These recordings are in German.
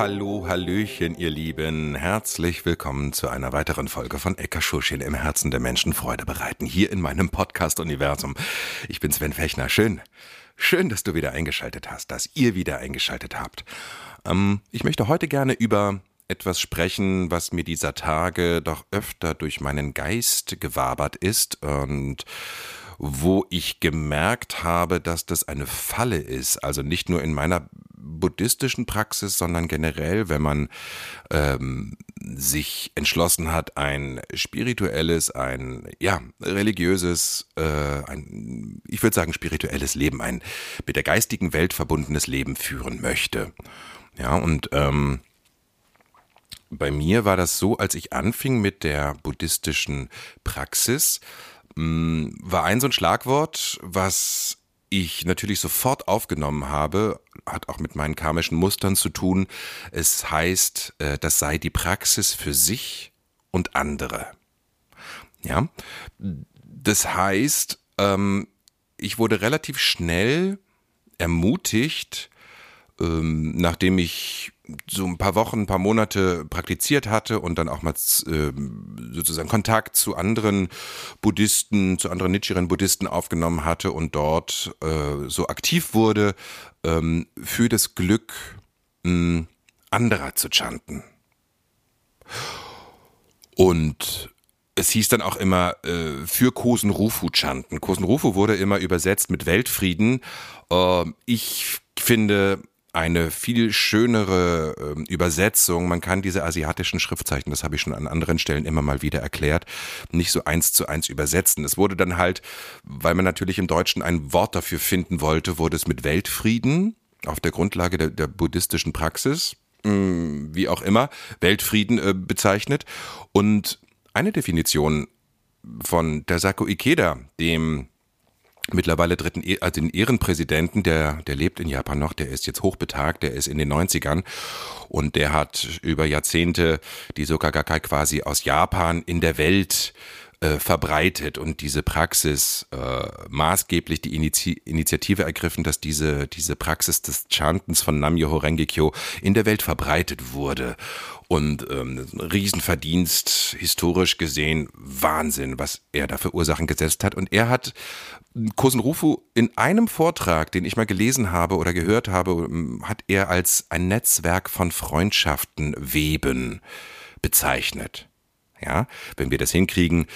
Hallo, hallöchen, ihr Lieben. Herzlich willkommen zu einer weiteren Folge von Eckerschuschchen im Herzen der Menschen Freude bereiten. Hier in meinem Podcast-Universum. Ich bin Sven Fechner. Schön. Schön, dass du wieder eingeschaltet hast, dass ihr wieder eingeschaltet habt. Ähm, ich möchte heute gerne über etwas sprechen, was mir dieser Tage doch öfter durch meinen Geist gewabert ist und wo ich gemerkt habe, dass das eine Falle ist. Also nicht nur in meiner buddhistischen Praxis, sondern generell, wenn man ähm, sich entschlossen hat, ein spirituelles, ein ja religiöses, äh, ein ich würde sagen spirituelles Leben, ein mit der geistigen Welt verbundenes Leben führen möchte. Ja und ähm, bei mir war das so, als ich anfing mit der buddhistischen Praxis, war ein so ein Schlagwort, was ich natürlich sofort aufgenommen habe, hat auch mit meinen karmischen Mustern zu tun. Es heißt, äh, das sei die Praxis für sich und andere. Ja, das heißt, ähm, ich wurde relativ schnell ermutigt, ähm, nachdem ich so ein paar Wochen, ein paar Monate praktiziert hatte und dann auch mal äh, sozusagen Kontakt zu anderen Buddhisten, zu anderen Nichiren Buddhisten aufgenommen hatte und dort äh, so aktiv wurde, ähm, für das Glück mh, anderer zu chanten. Und es hieß dann auch immer äh, für Kosen Rufu chanten. Kosen Rufu wurde immer übersetzt mit Weltfrieden. Äh, ich finde, eine viel schönere äh, Übersetzung. Man kann diese asiatischen Schriftzeichen, das habe ich schon an anderen Stellen immer mal wieder erklärt, nicht so eins zu eins übersetzen. Es wurde dann halt, weil man natürlich im Deutschen ein Wort dafür finden wollte, wurde es mit Weltfrieden auf der Grundlage der, der buddhistischen Praxis, mh, hm, wie auch immer, Weltfrieden äh, bezeichnet. Und eine Definition von Dasako Ikeda, dem mittlerweile dritten, e, also den Ehrenpräsidenten, der, der lebt in Japan noch, der ist jetzt hochbetagt, der ist in den 90ern und der hat über Jahrzehnte die Sokagakai quasi aus Japan in der Welt äh, verbreitet und diese Praxis äh, maßgeblich die Initi Initiative ergriffen, dass diese, diese Praxis des Chantens von Namyoho Rengekyo in der Welt verbreitet wurde. Und ähm, Riesenverdienst, historisch gesehen, Wahnsinn, was er da für Ursachen gesetzt hat. Und er hat Kosenrufu in einem Vortrag, den ich mal gelesen habe oder gehört habe, ähm, hat er als ein Netzwerk von Freundschaften weben bezeichnet. Ja, wenn wir das hinkriegen,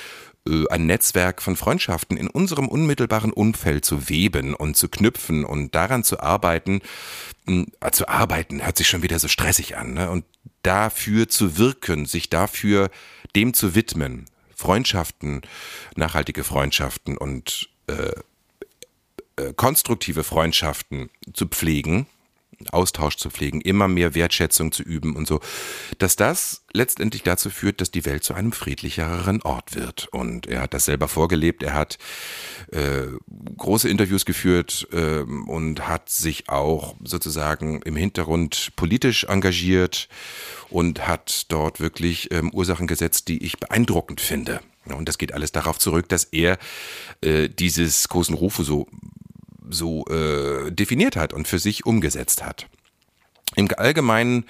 äh, ein Netzwerk von Freundschaften in unserem unmittelbaren Umfeld zu weben und zu knüpfen und daran zu arbeiten, hm, äh, zu arbeiten hört sich schon wieder so stressig an, ne? und dafür zu wirken, sich dafür dem zu widmen, Freundschaften, nachhaltige Freundschaften und äh, äh, konstruktive Freundschaften zu pflegen, Austausch zu pflegen, immer mehr Wertschätzung zu üben und so, dass das letztendlich dazu führt, dass die Welt zu einem friedlicheren Ort wird. Und er hat das selber vorgelebt, er hat äh, große Interviews geführt äh, und hat sich auch sozusagen im Hintergrund politisch engagiert und hat dort wirklich ähm, Ursachen gesetzt, die ich beeindruckend finde. Und das geht alles darauf zurück, dass er äh, dieses Kosen Rufu so, so äh, definiert hat und für sich umgesetzt hat. Im allgemeinen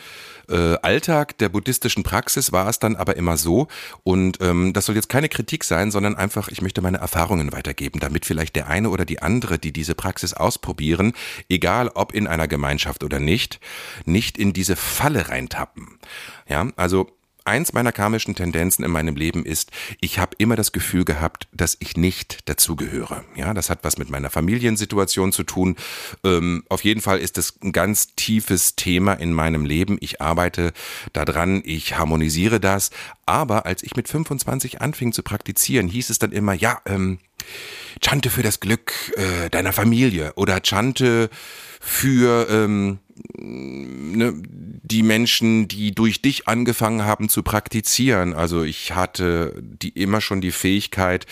äh, Alltag der buddhistischen Praxis war es dann aber immer so, und ähm, das soll jetzt keine Kritik sein, sondern einfach, ich möchte meine Erfahrungen weitergeben, damit vielleicht der eine oder die andere, die diese Praxis ausprobieren, egal ob in einer Gemeinschaft oder nicht, nicht in diese Falle reintappen. Ja, also eins meiner karmischen Tendenzen in meinem Leben ist, ich habe immer das Gefühl gehabt, dass ich nicht dazugehöre. Ja, das hat was mit meiner Familiensituation zu tun. Ähm, auf jeden Fall ist es ein ganz tiefes Thema in meinem Leben. Ich arbeite daran, ich harmonisiere das. Aber als ich mit 25 anfing zu praktizieren, hieß es dann immer, ja, ähm, Chante für das Glück äh, deiner Familie oder Chante für ähm, ne, die Menschen, die durch dich angefangen haben zu praktizieren. Also ich hatte die immer schon die Fähigkeit,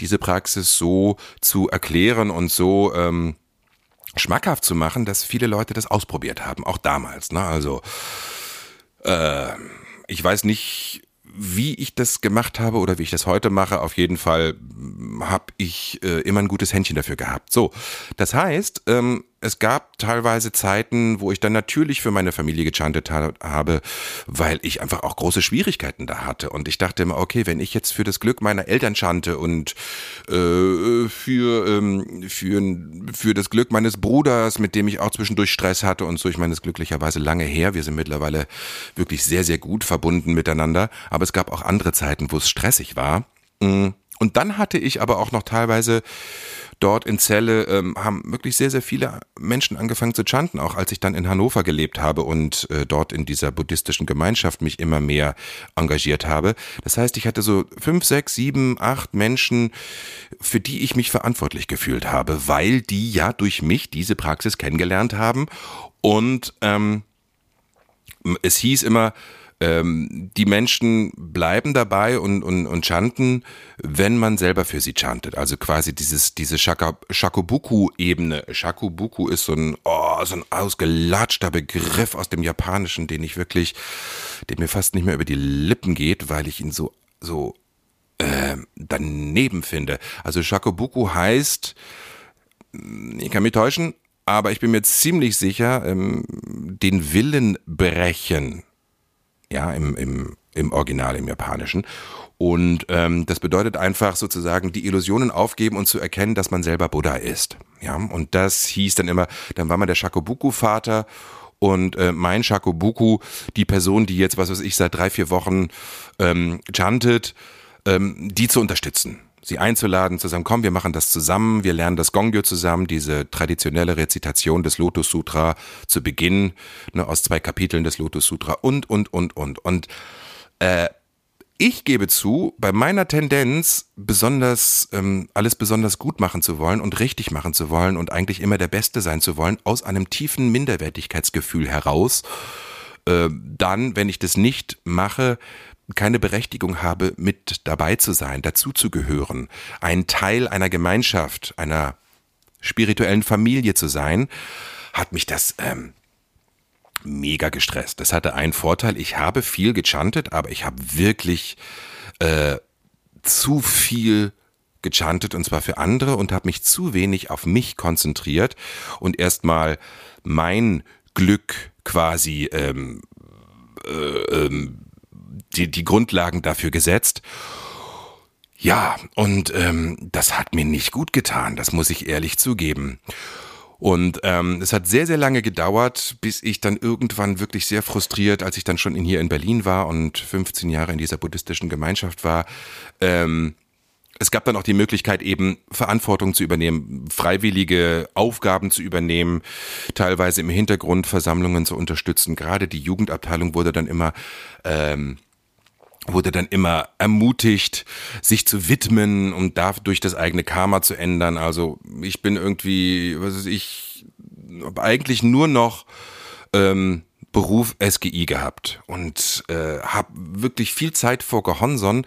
diese Praxis so zu erklären und so ähm, schmackhaft zu machen, dass viele Leute das ausprobiert haben, auch damals. Ne? Also äh, ich weiß nicht, wie ich das gemacht habe oder wie ich das heute mache, auf jeden Fall habe ich äh, immer ein gutes Händchen dafür gehabt. So, das heißt, ähm, es gab teilweise Zeiten, wo ich dann natürlich für meine Familie gechantet habe, weil ich einfach auch große Schwierigkeiten da hatte. Und ich dachte immer, okay, wenn ich jetzt für das Glück meiner Eltern chante und äh, für, ähm, für, für das Glück meines Bruders, mit dem ich auch zwischendurch Stress hatte und so, ich meine, das glücklicherweise lange her. Wir sind mittlerweile wirklich sehr, sehr gut verbunden miteinander. Aber es gab auch andere Zeiten, wo es stressig war. Mm. Und dann hatte ich aber auch noch teilweise dort in Celle ähm, haben wirklich sehr, sehr viele Menschen angefangen zu chanten, auch als ich dann in Hannover gelebt habe und äh, dort in dieser buddhistischen Gemeinschaft mich immer mehr engagiert habe. Das heißt, ich hatte so fünf, sechs, sieben, acht Menschen, für die ich mich verantwortlich gefühlt habe, weil die ja durch mich diese Praxis kennengelernt haben und ähm, es hieß immer, ähm, die Menschen bleiben dabei und, und, und chanten, wenn man selber für sie chantet. Also quasi dieses, diese Shakobuku-Ebene. Shakobuku ist so ein, oh, so ein ausgelatschter Begriff aus dem Japanischen, den ich wirklich, der mir fast nicht mehr über die Lippen geht, weil ich ihn so, so äh, daneben finde. Also Shakobuku heißt, ich kann mich täuschen, aber ich bin mir ziemlich sicher, ähm, den Willen brechen ja, im, im, im Original, im Japanischen. Und ähm, das bedeutet einfach sozusagen die Illusionen aufgeben und zu erkennen, dass man selber Buddha ist. Ja, und das hieß dann immer, dann war man der Shakobuku-Vater und äh, mein Shakobuku, die Person, die jetzt, was weiß ich, seit drei, vier Wochen ähm, chantet, ähm, die zu unterstützen sie einzuladen, zu sagen, komm, wir machen das zusammen, wir lernen das Gongyo zusammen, diese traditionelle Rezitation des Lotus Sutra zu Beginn, ne, aus zwei Kapiteln des Lotus Sutra und, und, und, und. Und äh, ich gebe zu, bei meiner Tendenz, besonders ähm, alles besonders gut machen zu wollen und richtig machen zu wollen und eigentlich immer der Beste sein zu wollen, aus einem tiefen Minderwertigkeitsgefühl heraus, äh, dann, wenn ich das nicht mache, keine Berechtigung habe, mit dabei zu sein, dazuzugehören, ein Teil einer Gemeinschaft, einer spirituellen Familie zu sein, hat mich das ähm, mega gestresst. Das hatte einen Vorteil, ich habe viel gechantet, aber ich habe wirklich äh, zu viel gechantet und zwar für andere und habe mich zu wenig auf mich konzentriert und erstmal mein Glück quasi ähm, äh, ähm, die, die Grundlagen dafür gesetzt. Ja, und ähm, das hat mir nicht gut getan, das muss ich ehrlich zugeben. Und ähm, es hat sehr, sehr lange gedauert, bis ich dann irgendwann wirklich sehr frustriert, als ich dann schon in, hier in Berlin war und 15 Jahre in dieser buddhistischen Gemeinschaft war, ähm, es gab dann auch die Möglichkeit, eben Verantwortung zu übernehmen, freiwillige Aufgaben zu übernehmen, teilweise im Hintergrund Versammlungen zu unterstützen. Gerade die Jugendabteilung wurde dann immer ähm, wurde dann immer ermutigt, sich zu widmen und dadurch das eigene Karma zu ändern. Also ich bin irgendwie, was weiß ich, eigentlich nur noch ähm, Beruf SGI gehabt und äh, habe wirklich viel Zeit vor Gehonson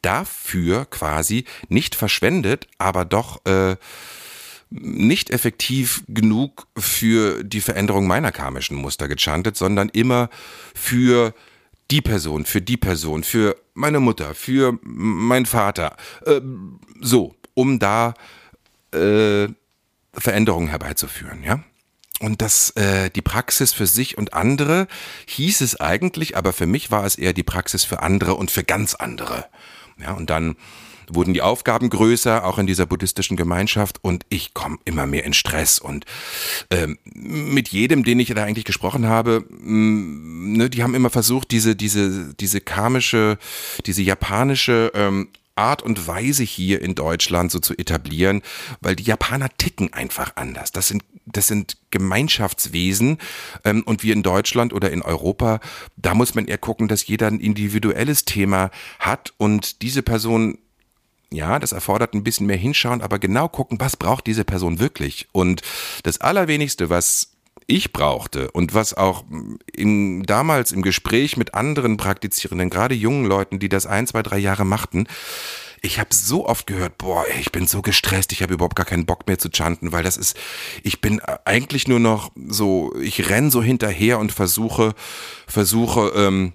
dafür quasi nicht verschwendet, aber doch äh, nicht effektiv genug für die Veränderung meiner karmischen Muster gechantet, sondern immer für die Person, für die Person, für meine Mutter, für meinen Vater. Äh, so, um da äh, Veränderungen herbeizuführen, ja. Und das, äh, die Praxis für sich und andere hieß es eigentlich, aber für mich war es eher die Praxis für andere und für ganz andere. Ja, und dann wurden die Aufgaben größer, auch in dieser buddhistischen Gemeinschaft. Und ich komme immer mehr in Stress. Und ähm, mit jedem, den ich da eigentlich gesprochen habe, mh, mm, ne, die haben immer versucht, diese, diese, diese karmische, diese japanische ähm, Art und Weise hier in Deutschland so zu etablieren, weil die Japaner ticken einfach anders. Das sind das sind Gemeinschaftswesen ähm, und wir in Deutschland oder in Europa, da muss man eher gucken, dass jeder ein individuelles Thema hat. Und diese Person ja, das erfordert ein bisschen mehr hinschauen, aber genau gucken, was braucht diese Person wirklich. Und das Allerwenigste, was ich brauchte und was auch in, damals im Gespräch mit anderen Praktizierenden, gerade jungen Leuten, die das ein, zwei, drei Jahre machten, ich habe so oft gehört, boah, ich bin so gestresst, ich habe überhaupt gar keinen Bock mehr zu chanten, weil das ist, ich bin eigentlich nur noch so, ich renn so hinterher und versuche, versuche, ähm,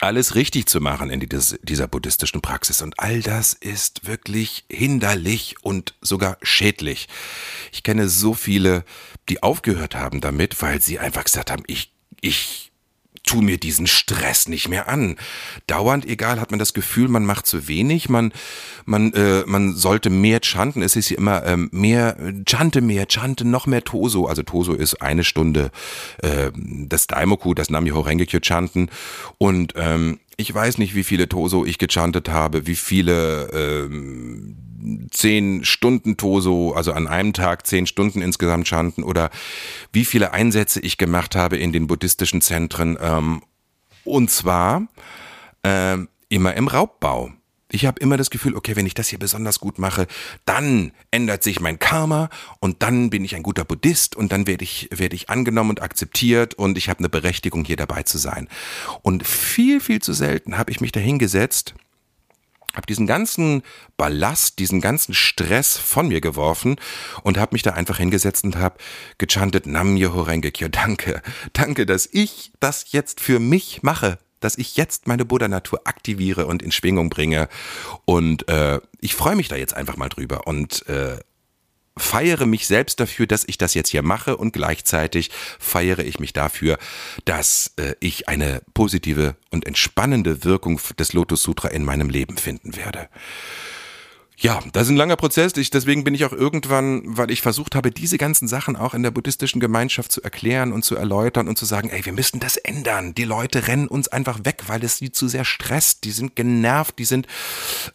alles richtig zu machen in dieser buddhistischen Praxis. Und all das ist wirklich hinderlich und sogar schädlich. Ich kenne so viele, die aufgehört haben damit, weil sie einfach gesagt haben, ich, ich tu mir diesen Stress nicht mehr an. Dauernd, egal, hat man das Gefühl, man macht zu wenig, man, man, äh, man sollte mehr chanten. Es ist ja immer ähm, mehr, chante mehr, chante noch mehr Toso. Also Toso ist eine Stunde äh, das Daimoku, das Namyoho Rengekyo chanten. Und ähm, ich weiß nicht, wie viele Toso ich gechantet habe, wie viele ähm, zehn Stunden Toso, also an einem Tag zehn Stunden insgesamt chanten oder wie viele Einsätze ich gemacht habe in den buddhistischen Zentren. Ähm, und zwar äh, immer im Raubbau. Ich habe immer das Gefühl, okay, wenn ich das hier besonders gut mache, dann ändert sich mein Karma und dann bin ich ein guter Buddhist und dann werde ich, werde ich angenommen und akzeptiert und ich habe eine Berechtigung, hier dabei zu sein. Und viel, viel zu selten habe ich mich dahingesetzt habe diesen ganzen Ballast, diesen ganzen Stress von mir geworfen und habe mich da einfach hingesetzt und habe gechantet Nam Yeho Rengekyo. Danke, danke, dass ich das jetzt für mich mache, dass ich jetzt meine Buddha-Natur aktiviere und in Schwingung bringe. Und äh, ich freue mich da jetzt einfach mal drüber und äh, feiere mich selbst dafür, dass ich das jetzt hier mache und gleichzeitig feiere ich mich dafür, dass äh, ich eine positive und entspannende Wirkung des Lotus Sutra in meinem Leben finden werde. Ja, das ist ein langer Prozess. Ich, deswegen bin ich auch irgendwann, weil ich versucht habe, diese ganzen Sachen auch in der buddhistischen Gemeinschaft zu erklären und zu erläutern und zu sagen, ey, wir müssen das ändern. Die Leute rennen uns einfach weg, weil es sie zu sehr stresst. Die sind genervt, die sind,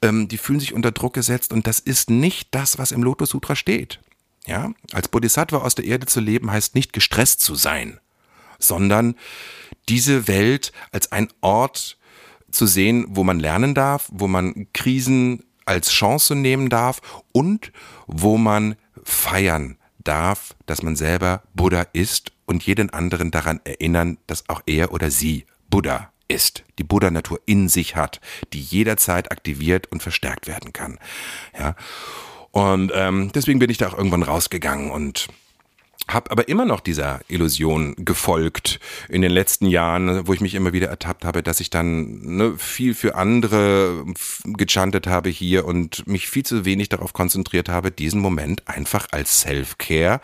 ähm, die fühlen sich unter Druck gesetzt und das ist nicht das, was im Lotus Sutra steht. Ja, als Bodhisattva aus der Erde zu leben heißt nicht gestresst zu sein, sondern diese Welt als ein Ort zu sehen, wo man lernen darf, wo man Krisen als Chance nehmen darf und wo man feiern darf, dass man selber Buddha ist und jeden anderen daran erinnern, dass auch er oder sie Buddha ist, die Buddha-Natur in sich hat, die jederzeit aktiviert und verstärkt werden kann. Ja. Und ähm, deswegen bin ich da auch irgendwann rausgegangen und habe aber immer noch dieser Illusion gefolgt in den letzten Jahren, wo ich mich immer wieder ertappt habe, dass ich dann ne, viel für andere gechantet habe hier und mich viel zu wenig darauf konzentriert habe, diesen Moment einfach als Self-Care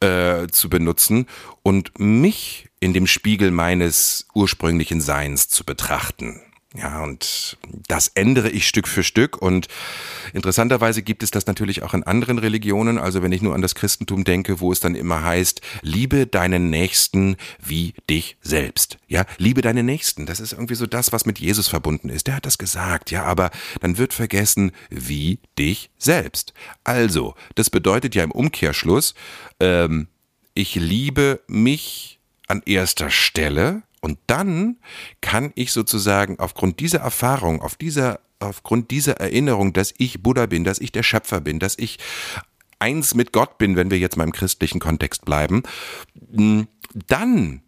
äh, zu benutzen und mich in dem Spiegel meines ursprünglichen Seins zu betrachten. Ja, und das ändere ich Stück für Stück. Und interessanterweise gibt es das natürlich auch in anderen Religionen. Also wenn ich nur an das Christentum denke, wo es dann immer heißt, liebe deinen Nächsten wie dich selbst. Ja, liebe deinen Nächsten. Das ist irgendwie so das, was mit Jesus verbunden ist. Der hat das gesagt. Ja, aber dann wird vergessen, wie dich selbst. Also, das bedeutet ja im Umkehrschluss, ähm, ich liebe mich an erster Stelle und dann kann ich sozusagen aufgrund dieser Erfahrung, auf dieser, aufgrund dieser Erinnerung, dass ich Buddha bin, dass ich der Schöpfer bin, dass ich eins mit Gott bin, wenn wir jetzt mal im christlichen Kontext bleiben, dann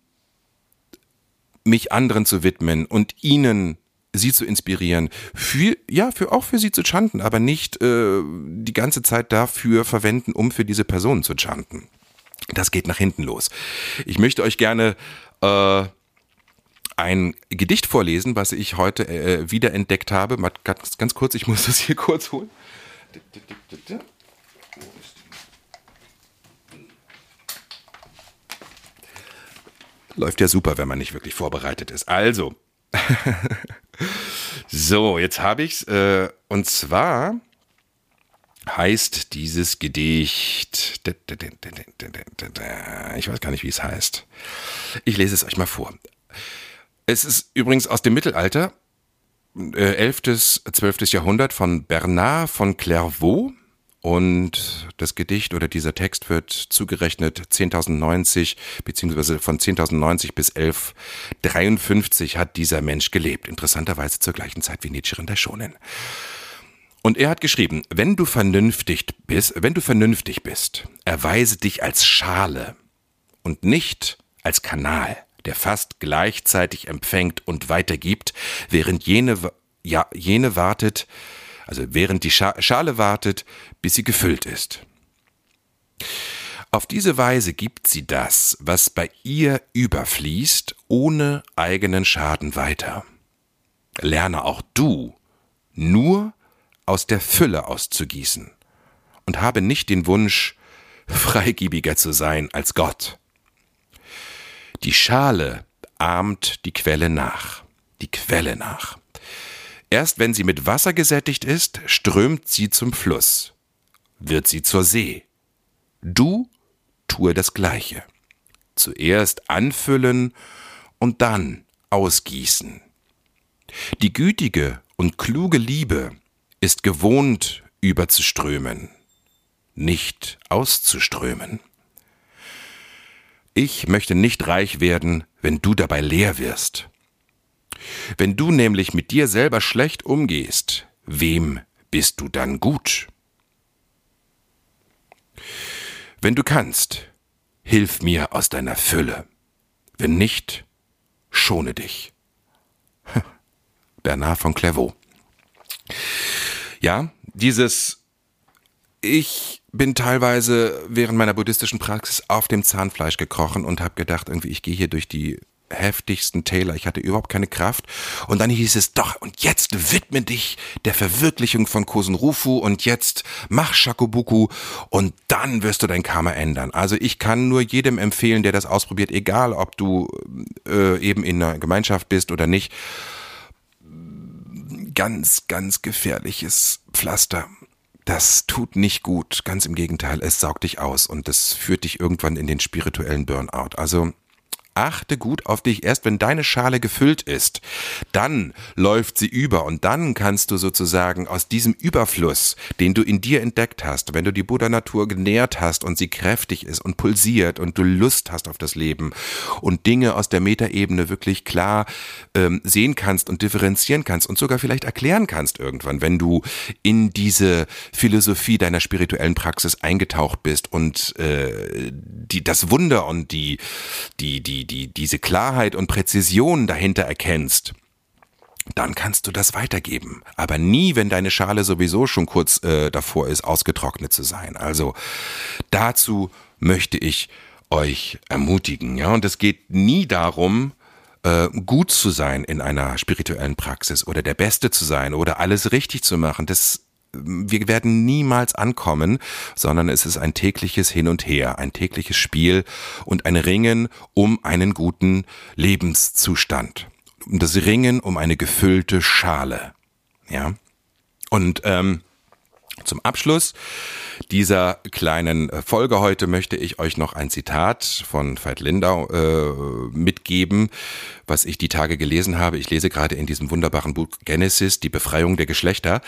mich anderen zu widmen und ihnen sie zu inspirieren, für, ja, für auch für sie zu chanten, aber nicht äh, die ganze Zeit dafür verwenden, um für diese Person zu chanten. Das geht nach hinten los. Ich möchte euch gerne äh, ein Gedicht vorlesen, was ich heute äh, wiederentdeckt habe. Mal ganz, ganz kurz, ich muss das hier kurz holen. Läuft ja super, wenn man nicht wirklich vorbereitet ist. Also, so, jetzt habe ich's. Äh, und zwar heißt dieses Gedicht. Ich weiß gar nicht, wie es heißt. Ich lese es euch mal vor. Es ist übrigens aus dem Mittelalter, äh, 11., 12. Jahrhundert von Bernard von Clairvaux. Und das Gedicht oder dieser Text wird zugerechnet 10.090 beziehungsweise von 10.090 bis 1153 hat dieser Mensch gelebt. Interessanterweise zur gleichen Zeit wie Nichiren Daishonin. Und er hat geschrieben, wenn du vernünftig bist, wenn du vernünftig bist, erweise dich als Schale und nicht als Kanal, der fast gleichzeitig empfängt und weitergibt, während jene, ja, jene wartet, also während die Schale wartet, bis sie gefüllt ist. Auf diese Weise gibt sie das, was bei ihr überfließt, ohne eigenen Schaden weiter. Lerne auch du nur aus der Fülle auszugießen und habe nicht den Wunsch, freigebiger zu sein als Gott. Die Schale ahmt die Quelle nach, die Quelle nach. Erst wenn sie mit Wasser gesättigt ist, strömt sie zum Fluss, wird sie zur See. Du tue das Gleiche. Zuerst anfüllen und dann ausgießen. Die gütige und kluge Liebe ist gewohnt, überzuströmen, nicht auszuströmen. Ich möchte nicht reich werden, wenn du dabei leer wirst. Wenn du nämlich mit dir selber schlecht umgehst, wem bist du dann gut? Wenn du kannst, hilf mir aus deiner Fülle. Wenn nicht, schone dich. Bernard von Clairvaux. Ja, dieses ich bin teilweise während meiner buddhistischen Praxis auf dem Zahnfleisch gekrochen und habe gedacht, irgendwie ich gehe hier durch die heftigsten Täler. Ich hatte überhaupt keine Kraft. Und dann hieß es doch, und jetzt widme dich der Verwirklichung von Kosenrufu und jetzt mach Shakobuku und dann wirst du dein Karma ändern. Also ich kann nur jedem empfehlen, der das ausprobiert, egal ob du äh, eben in einer Gemeinschaft bist oder nicht. Ganz, ganz gefährliches Pflaster. Das tut nicht gut, ganz im Gegenteil, es saugt dich aus und das führt dich irgendwann in den spirituellen Burnout. Also achte gut auf dich. Erst wenn deine Schale gefüllt ist, dann läuft sie über und dann kannst du sozusagen aus diesem Überfluss, den du in dir entdeckt hast, wenn du die Buddha-Natur genährt hast und sie kräftig ist und pulsiert und du Lust hast auf das Leben und Dinge aus der Metaebene wirklich klar ähm, sehen kannst und differenzieren kannst und sogar vielleicht erklären kannst irgendwann, wenn du in diese Philosophie deiner spirituellen Praxis eingetaucht bist und äh, die, das Wunder und die, die, die, die, diese Klarheit und Präzision dahinter erkennst, dann kannst du das weitergeben. Aber nie, wenn deine Schale sowieso schon kurz äh, davor ist, ausgetrocknet zu sein. Also dazu möchte ich euch ermutigen. Ja, und es geht nie darum, äh, gut zu sein in einer spirituellen Praxis oder der Beste zu sein oder alles richtig zu machen. Das wir werden niemals ankommen, sondern es ist ein tägliches Hin und Her, ein tägliches Spiel und ein Ringen um einen guten Lebenszustand. Das Ringen um eine gefüllte Schale. Ja. Und ähm, zum Abschluss dieser kleinen äh, Folge heute möchte ich euch noch ein Zitat von Veit Lindau äh, mitgeben, was ich die Tage gelesen habe. Ich lese gerade in diesem wunderbaren Buch Genesis, die Befreiung der Geschlechter.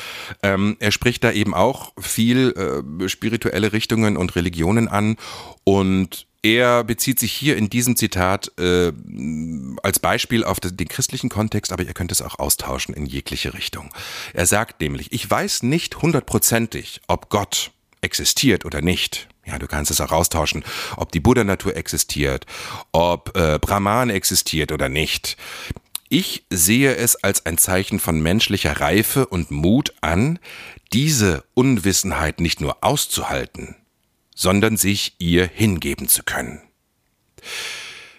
Ähm, er spricht da eben auch viel äh, spirituelle Richtungen und Religionen an und er bezieht sich hier in diesem Zitat äh, als Beispiel auf den christlichen Kontext, aber ihr könnt es auch austauschen in jegliche Richtung. Er sagt nämlich, ich weiß nicht hundertprozentig, ob Gott existiert oder nicht. Ja, du kannst es auch austauschen, ob die Buddha-Natur existiert, ob äh, Brahman existiert oder nicht. Ich sehe es als ein Zeichen von menschlicher Reife und Mut an, diese Unwissenheit nicht nur auszuhalten, sondern sich ihr hingeben zu können.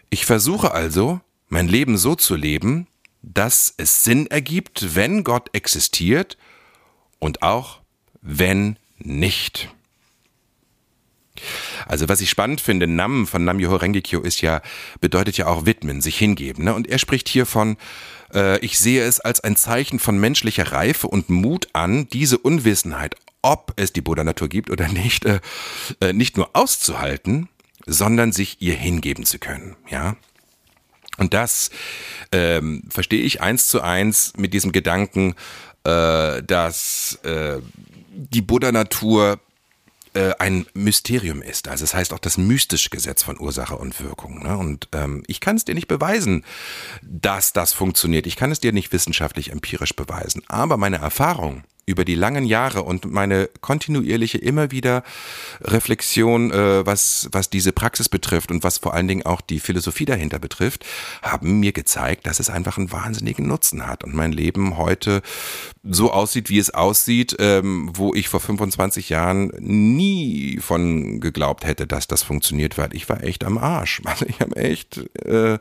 Ich versuche also, mein Leben so zu leben, dass es Sinn ergibt, wenn Gott existiert und auch wenn nicht. Also was ich spannend finde, Nam von Nam-Myoho Rengekyo ist ja, bedeutet ja auch widmen, sich hingeben. Ne? Und er spricht hier von, äh, ich sehe es als ein Zeichen von menschlicher Reife und Mut an, diese Unwissenheit, ob es die Buddha-Natur gibt oder nicht, äh, äh, nicht nur auszuhalten, sondern sich ihr hingeben zu können. Ja, und das ähm, verstehe ich eins zu eins mit diesem Gedanken, äh, dass äh, die Buddha-Natur äh, ein Mysterium ist. Also es das heißt auch das mystische Gesetz von Ursache und Wirkung. Ne? Und ähm, ich kann es dir nicht beweisen, dass das funktioniert. Ich kann es dir nicht wissenschaftlich empirisch beweisen. Aber meine Erfahrung über die langen Jahre und meine kontinuierliche immer wieder Reflexion, äh, was, was diese Praxis betrifft und was vor allen Dingen auch die Philosophie dahinter betrifft, haben mir gezeigt, dass es einfach einen wahnsinnigen Nutzen hat und mein Leben heute so aussieht, wie es aussieht, ähm, wo ich vor 25 Jahren nie von geglaubt hätte, dass das funktioniert, weil ich war echt am Arsch. Also ich habe echt, äh,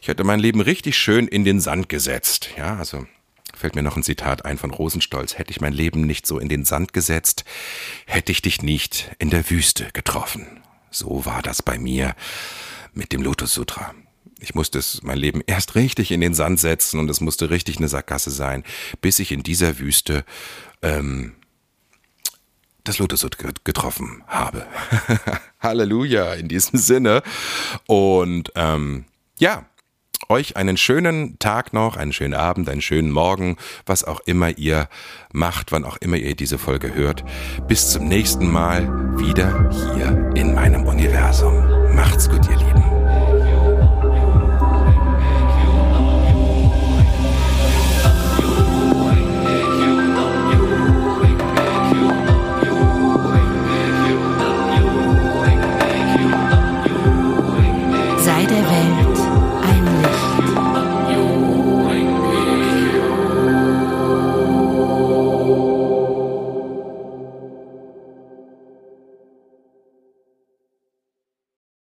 ich hätte mein Leben richtig schön in den Sand gesetzt. Ja, also fällt mir noch ein Zitat ein von Rosenstolz. Hätte ich mein Leben nicht so in den Sand gesetzt, hätte ich dich nicht in der Wüste getroffen. So war das bei mir mit dem Lotus Sutra. Ich musste es mein Leben erst richtig in den Sand setzen und es musste richtig eine Sackgasse sein, bis ich in dieser Wüste ähm, das Lotus Sutra getroffen habe. Halleluja in diesem Sinne. Und ähm, ja, euch einen schönen Tag noch, einen schönen Abend, einen schönen Morgen, was auch immer ihr macht, wann auch immer ihr diese Folge hört. Bis zum nächsten Mal wieder hier in meinem Universum. Macht's gut, ihr Lieben.